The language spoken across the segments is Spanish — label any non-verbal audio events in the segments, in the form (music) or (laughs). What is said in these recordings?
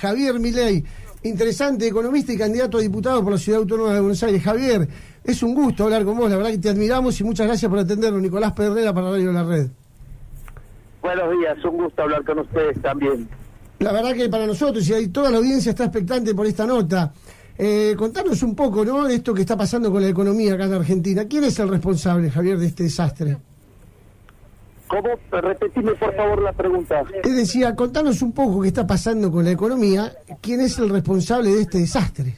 Javier Milei, interesante economista y candidato a diputado por la Ciudad Autónoma de Buenos Aires. Javier, es un gusto hablar con vos, la verdad que te admiramos y muchas gracias por atendernos. Nicolás Pedrera para Radio La Red. Buenos días, un gusto hablar con ustedes también. La verdad que para nosotros y toda la audiencia está expectante por esta nota. Eh, contanos un poco, ¿no? De esto que está pasando con la economía acá en Argentina. ¿Quién es el responsable, Javier, de este desastre? ¿Cómo? Repetime por favor la pregunta. Te decía, contanos un poco qué está pasando con la economía. ¿Quién es el responsable de este desastre?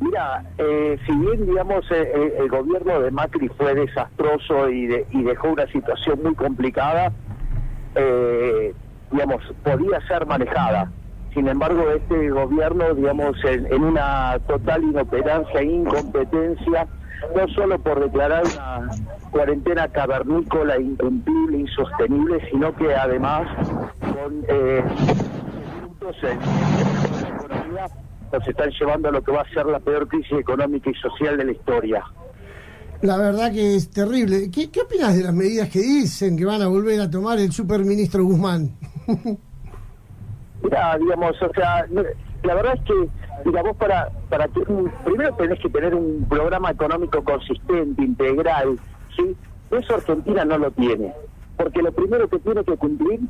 Mira, eh, si bien, digamos, eh, eh, el gobierno de Macri fue desastroso y, y dejó una situación muy complicada, digamos, podía ser manejada. Sin embargo, este gobierno, digamos, en, una total inoperancia e incompetencia, no solo por declarar una cuarentena cavernícola, incumplible, insostenible, sino que además con eh, en, la economía nos están llevando a lo que va a ser la peor crisis económica y social de la historia. La verdad que es terrible. ¿Qué, qué opinas de las medidas que dicen que van a volver a tomar el superministro Guzmán? (laughs) Mira, digamos, o sea, la verdad es que, digamos, para, para que, primero tenés que tener un programa económico consistente, integral, ¿sí? Eso Argentina no lo tiene, porque lo primero que tiene que cumplir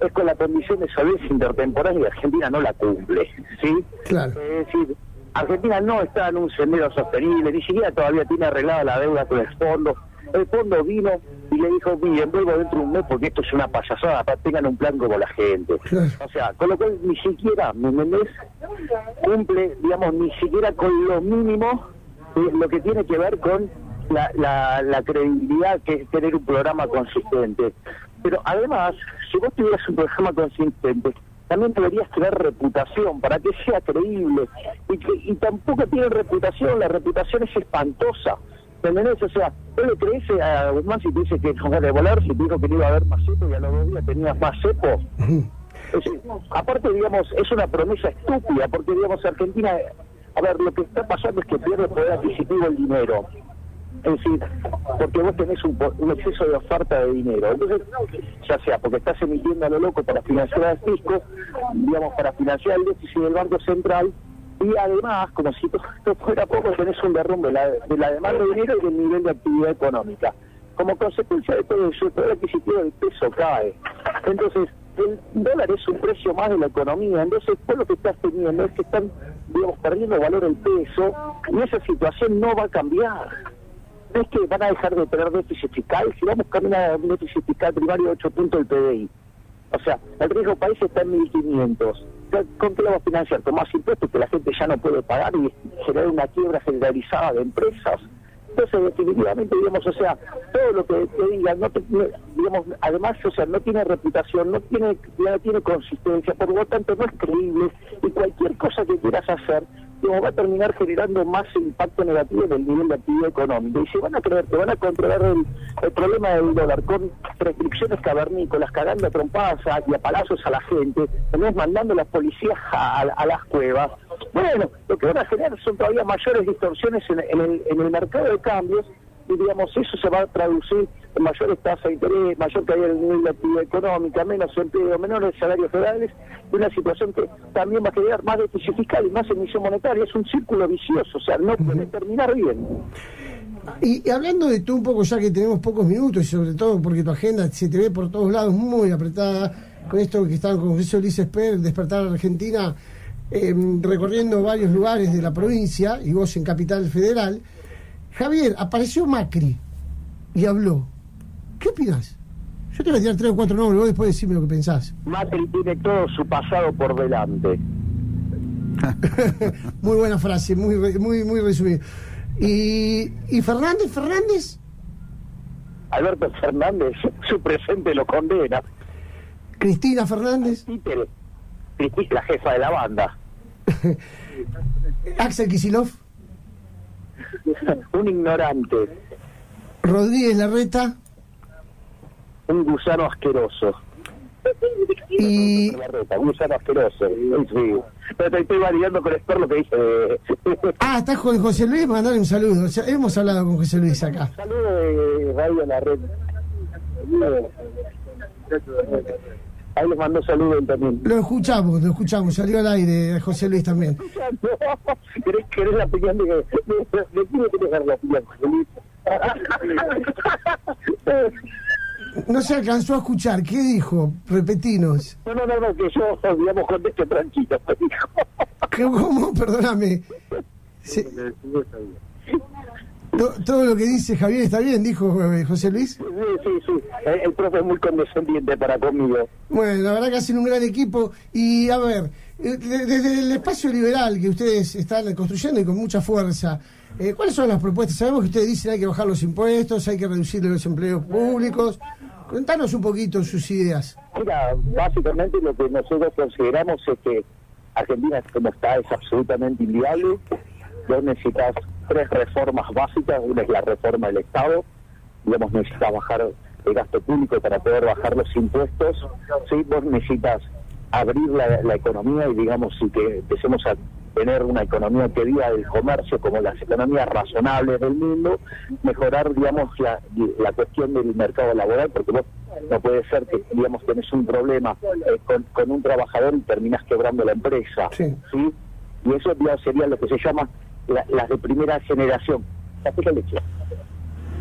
es con la condición de solvencia intertemporal y Argentina no la cumple, ¿sí? Claro. Es decir, Argentina no está en un sendero sostenible, ni siquiera todavía tiene arreglada la deuda con el fondo. El fondo vino y le dijo, miren, vuelvo dentro de un mes porque esto es una payasada, para tengan un plan como la gente. O sea, con lo cual ni siquiera, ¿me entendés? Cumple, digamos, ni siquiera con lo mínimo lo que tiene que ver con la, la, la credibilidad que es tener un programa consistente. Pero además, si vos tuvieras un programa consistente, también deberías tener reputación para que sea creíble. Y, que, y tampoco tiene reputación, la reputación es espantosa. ¿Entendés? O sea, ¿tú le crees a Guzmán si te dice que no de volar, si te dijo que no iba a haber más cepo y a los dos días tenías más cepo? aparte, digamos, es una promesa estúpida, porque, digamos, Argentina, a ver, lo que está pasando es que pierde poder adquisitivo el dinero. Es decir, porque vos tenés un, un, exceso de oferta de dinero. Entonces, ya sea porque estás emitiendo a lo loco para financiar al fisco, digamos, para financiar el déficit del Banco Central, y además, como si esto fuera poco, tenés un derrumbe de la, de la demanda de dinero y del nivel de actividad económica. Como consecuencia de todo eso, el adquisitivo del peso cae. Entonces, el dólar es un precio más de la economía, entonces todo lo que estás teniendo es que están, digamos, perdiendo valor el peso y esa situación no va a cambiar. No es que van a dejar de tener déficit fiscal, si vamos a caminar a un déficit fiscal primario de 8 puntos del PDI. O sea, el riesgo país está en 1.500 ¿Con qué lo a financiar? Con más impuestos que la gente ya no puede pagar y generar una quiebra generalizada de empresas. Entonces, definitivamente, digamos, o sea, todo lo que te digan, no, digamos, además, o sea, no tiene reputación, no tiene, no tiene consistencia, por lo tanto no es creíble y cualquier cosa que quieras hacer va a terminar generando más impacto negativo en el nivel de actividad económica. Y si van a creer que van a controlar el, problema del dólar con restricciones cavernícolas, cagando a trompadas y a palazos a la gente, también mandando a las policías a, las cuevas, bueno, lo que van a generar son todavía mayores distorsiones en, el, en el mercado de cambios y digamos eso se va a traducir en mayores tasas de interés, mayor caída del nivel de actividad económica, menos empleo, menores salarios federales, y una situación que también va a generar más déficit fiscal y más emisión monetaria. Es un círculo vicioso, o sea, no puede terminar bien. Y, hablando de tú un poco, ya que tenemos pocos minutos, y sobre todo porque tu agenda se te ve por todos lados muy apretada, con esto que están con José Luis Esper, Despertar Argentina, em, recorriendo varios lugares de la provincia, y vos en Capital Federal, Javier, apareció Macri y habló. ¿Qué opinas? Yo te voy a tirar tres o cuatro nombres, vos después decime lo que pensás. Macri tiene todo su pasado por delante. (laughs) muy buena frase, muy muy muy resumida. ¿Y, ¿Y Fernández? ¿Fernández? Alberto Fernández, (laughs) su presente lo condena. ¿Cristina Fernández? Cristina, la jefa de la banda. (laughs) ¿Axel Kisilov? (laughs) Un ignorante. ¿Rodríguez Larreta? un gusano asqueroso. Y... Un gusano asqueroso, sí. Pero te estoy validando con el lo que dice. ah, estás con José Luis, mandale un saludo. hemos hablado con José Luis acá. Saludo de Radio La Red. Ahí les mando saludos también. Lo escuchamos, lo escuchamos, salió al aire José Luis también. (laughs) ¿Querés, querés la opinión de, de, de, quién querés dar la opinión, José Luis? No se alcanzó a escuchar, ¿qué dijo? Repetinos. No, no, no, no, que yo, digamos, contesto tranquilo. ¿Cómo? Perdóname. (laughs) Sí. To- Todo lo que dice Javier está bien, dijo eh, José Luis. Sí, sí, sí. El, el profe es muy condescendiente para conmigo. Bueno, la verdad que hacen un gran equipo. Y a ver, eh, de- desde el espacio liberal que ustedes están construyendo y con mucha fuerza, eh, ¿cuáles son las propuestas? Sabemos que ustedes dicen hay que bajar los impuestos, hay que reducir los empleos públicos. Contanos un poquito sus ideas. Mira, básicamente lo que nosotros consideramos es que Argentina como está es absolutamente inviable. Vos necesitas tres reformas básicas. Una es la reforma del Estado. Digamos, necesitas bajar el gasto público para poder bajar los impuestos. Sí, vos necesitas abrir la, la economía y digamos, y que empecemos a tener una economía que viva del comercio como las economías razonables del mundo, mejorar, digamos, la, la cuestión del mercado laboral, porque vos no puede ser que, digamos, tenés un problema eh, con, con un trabajador y terminás quebrando la empresa, Sí. ¿sí? Y eso, digamos, sería lo que se llama la- las de primera generación.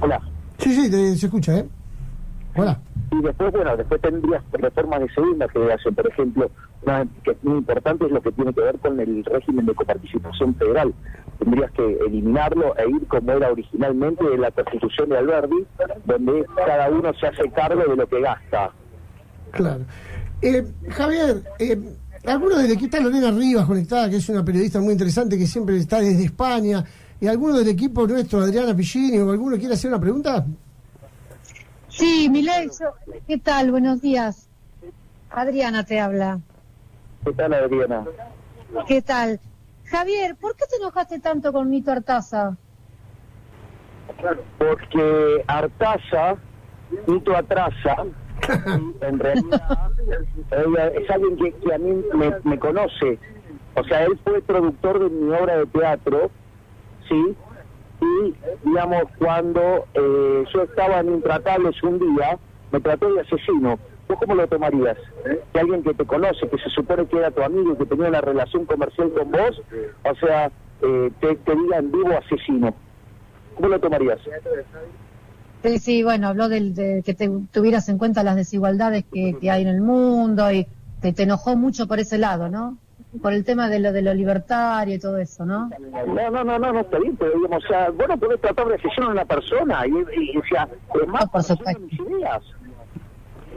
Hola. Sí, sí, te- se escucha, ¿eh? Hola. Y después, bueno, después tendrías reformas de segunda generación, por ejemplo, una que es muy importante es lo que tiene que ver con el régimen de coparticipación federal. Tendrías que eliminarlo e ir como era originalmente de la constitución de Alberti, donde cada uno se hace cargo de lo que gasta. Claro. Eh, Javier, eh, alguno desde aquí está Lorena Rivas conectada, que es una periodista muy interesante que siempre está desde España, y alguno del equipo nuestro, Adriana Pillini, o alguno quiere hacer una pregunta. Sí, Milei, ¿qué tal? Buenos días. Adriana te habla. ¿Qué tal, Adriana? ¿Qué tal? Javier, ¿por qué te enojaste tanto con Nito Artaza? Porque Artaza, Nito Atrasa, (laughs) en realidad ella es alguien que, que a mí me, conoce. O sea, él fue productor de mi obra de teatro, ¿sí? Y, digamos, cuando eh, yo estaba en Intratables un día, me trató de asesino. ¿Vos cómo lo tomarías? Que alguien que te conoce, que se supone que era tu amigo, que tenía una relación comercial con vos, o sea, eh, te, te diga en vivo asesino. ¿Cómo lo tomarías? Sí, sí, bueno, habló del, de que te tuvieras en cuenta las desigualdades que, que hay en el mundo y te, te enojó mucho por ese lado, ¿no? Por el tema de lo de lo libertario y todo eso, ¿no? No, no, no, no, no está bien, pero digamos, o sea, bueno, podés tratar de asesinar a una persona y, y, y, o sea, es más, No, por supuesto. mis ideas.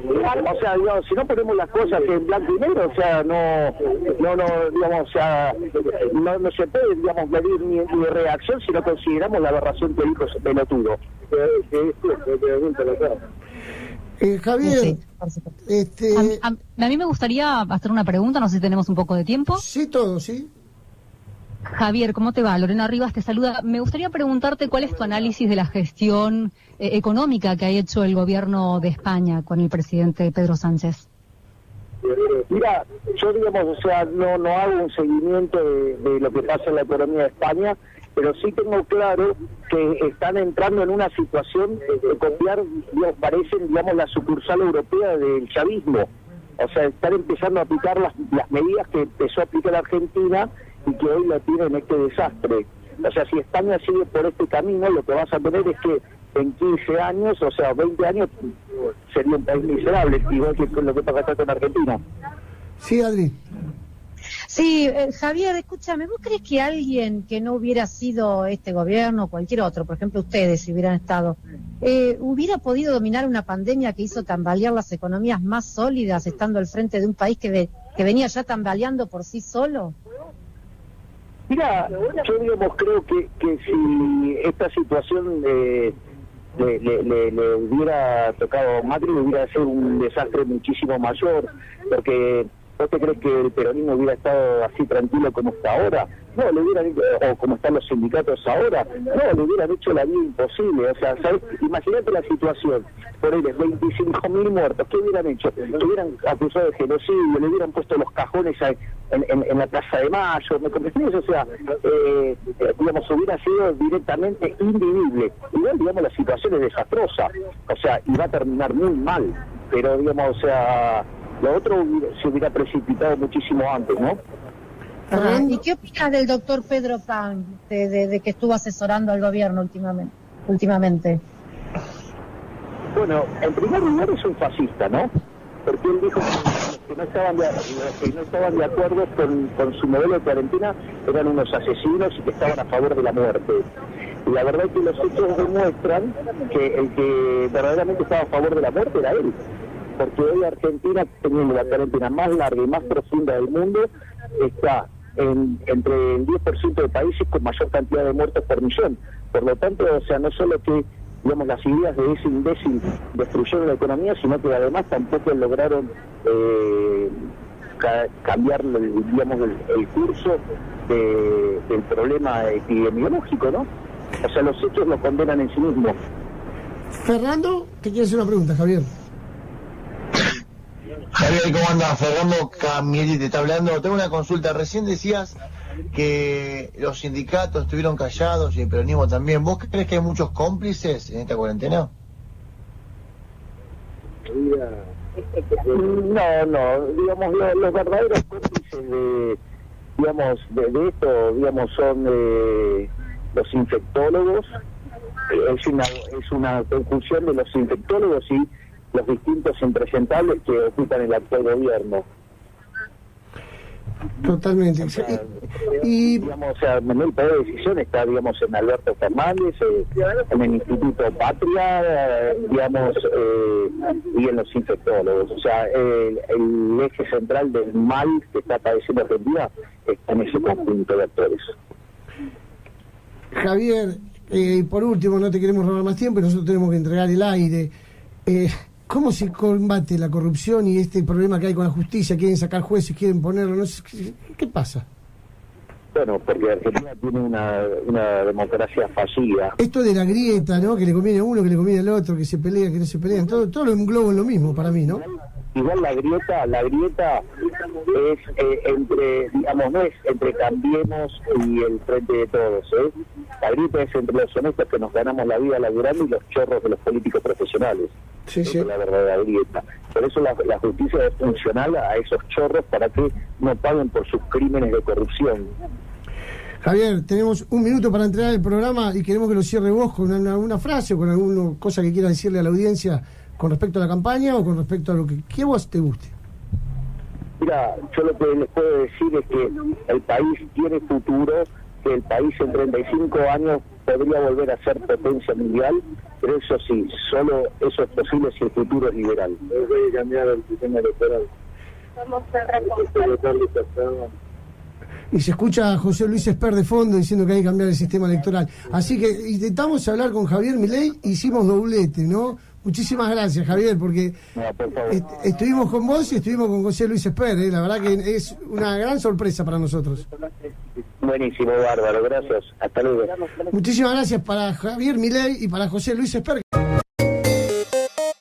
O sea, digamos, si no ponemos las cosas en blanco y negro, o sea, no, no, no, digamos, o sea, no, no se puede, digamos, medir mi, mi reacción si no consideramos la aberración que dijo ese pelotudo. Eh, Javier, Sí, supuesto. este, A, a- a mí me gustaría hacer una pregunta, no sé si tenemos un poco de tiempo. sí todo, ¿sí? Javier, ¿cómo te va? Lorena Rivas te saluda. Me gustaría preguntarte cuál es tu análisis de la gestión eh, económica que ha hecho el gobierno de España con el presidente Pedro Sánchez. Mira, yo digamos, o sea, no, no hago un seguimiento de, lo que pasa en la economía de España, pero sí tengo claro que están entrando en una situación de copiar, digamos, parecen, digamos, la sucursal europea del chavismo. O sea, están empezando a aplicar las, las medidas que empezó a aplicar Argentina y que hoy la tiene en este desastre. O sea, si España sigue por este camino, lo que vas a tener es que en 15 años, o sea, 20 años, sería un país miserable, igual que con lo que pasa acá con Argentina. Sí, Adri. Sí, eh, Javier, escúchame, ¿vos crees que alguien que no hubiera sido este gobierno o cualquier otro, por ejemplo ustedes si hubieran estado, eh, hubiera podido dominar una pandemia que hizo tambalear las economías más sólidas estando al frente de un país que, ve- que venía ya tambaleando por sí solo? Mira, yo digamos creo que, que si esta situación eh, le, le- le- hubiera tocado a Macri, hubiera sido un desastre muchísimo mayor, porque ¿vos te crees que el peronismo hubiera estado así tranquilo como está ahora? No, le hubieran o como están los sindicatos ahora, no, le hubieran hecho la vida imposible. O sea, imagínate la situación, por ahí, 25 mil muertos, ¿qué hubieran hecho? Le hubieran acusado de genocidio, le hubieran puesto los cajones en, en- en la Plaza de Mayo, ¿me comprendes? O sea, eh, eh, digamos, hubiera sido directamente invivible. Igual, digamos, la situación es desastrosa, o sea, y va a terminar muy mal, pero, digamos, o sea, Lo otro se hubiera precipitado muchísimo antes, ¿no? ¿Y qué opinas del doctor Pedro Pan, de, que estuvo asesorando al gobierno últimamente? últimamente? Bueno, en primer lugar es un fascista, ¿no? Porque él dijo que no estaban de, que no estaban de acuerdo con, con su modelo de cuarentena eran unos asesinos y que estaban a favor de la muerte. Y la verdad es que los hechos demuestran que el que verdaderamente estaba a favor de la muerte era él. Porque hoy Argentina, teniendo la cuarentena más larga y más profunda del mundo, está en, entre el 10% de países con mayor cantidad de muertos por millón. Por lo tanto, o sea, no solo que digamos las ideas de ese imbécil destruyeron la economía, sino que además tampoco lograron eh, cambiar digamos el, curso del problema epidemiológico, ¿no? O sea, los hechos lo condenan en sí mismos. Fernando, te quiero hacer una pregunta, Javier. Javier, ¿cómo andas? Fernando Camietti te está hablando. Tengo una consulta. Recién decías que los sindicatos estuvieron callados y el peronismo también. ¿Vos crees que hay muchos cómplices en esta cuarentena? No, no. Digamos, los, verdaderos cómplices de, digamos, de, esto, digamos, son eh, los infectólogos. Es una, es una conjunción de los infectólogos y los distintos impresentables que ocupan el actual gobierno. Totalmente. y, digamos, o sea, el poder de decisión está, digamos, en Alberto Fernández, eh, en el Instituto Patria, eh, digamos, eh, y en los infectólogos. O sea, el, eje central del mal que está padeciendo Argentina está en ese conjunto de actores. Javier, y por último, no te queremos robar más tiempo, nosotros tenemos que entregar el aire. ¿Cómo se combate la corrupción y este problema que hay con la justicia? Quieren sacar jueces, quieren ponerlo, no sé, ¿qué pasa? Bueno, porque Argentina tiene una, una democracia fallida. Esto de la grieta, ¿no? Que le conviene a uno, que le conviene al otro, que se pelea, que no se pelean, todo, todo lo englobo en lo mismo para mí, ¿no? igual la grieta, la grieta es eh, entre, digamos, no es entre Cambiemos y el Frente de Todos, ¿eh? La grieta es entre los honestos que nos ganamos la vida laburando y los chorros de los políticos profesionales. Sí, sí. La verdadera grieta. Por eso la, la justicia es funcional a esos chorros para que no paguen por sus crímenes de corrupción. Javier, tenemos un minuto para entregar el programa y queremos que lo cierre vos con alguna frase o con alguna cosa que quieras decirle a la audiencia con respecto a la campaña o con respecto a lo que, que vos te guste? Mira, yo lo que les puedo decir es que el país tiene futuro, que el país en 35 años podría volver a ser potencia mundial, pero eso sí, solo eso es posible si el futuro es liberal. Voy a cambiar el sistema electoral. Y se escucha a José Luis Esper de fondo diciendo que hay que cambiar el sistema electoral. Así que intentamos hablar con Javier Milei, hicimos doblete, ¿no? Muchísimas gracias, Javier, porque estuvimos con vos y estuvimos con José Luis Esper. ¿eh? La verdad que es una gran sorpresa para nosotros. Buenísimo, bárbaro, gracias. Hasta luego. Muchísimas gracias para Javier Milei y para José Luis Esper.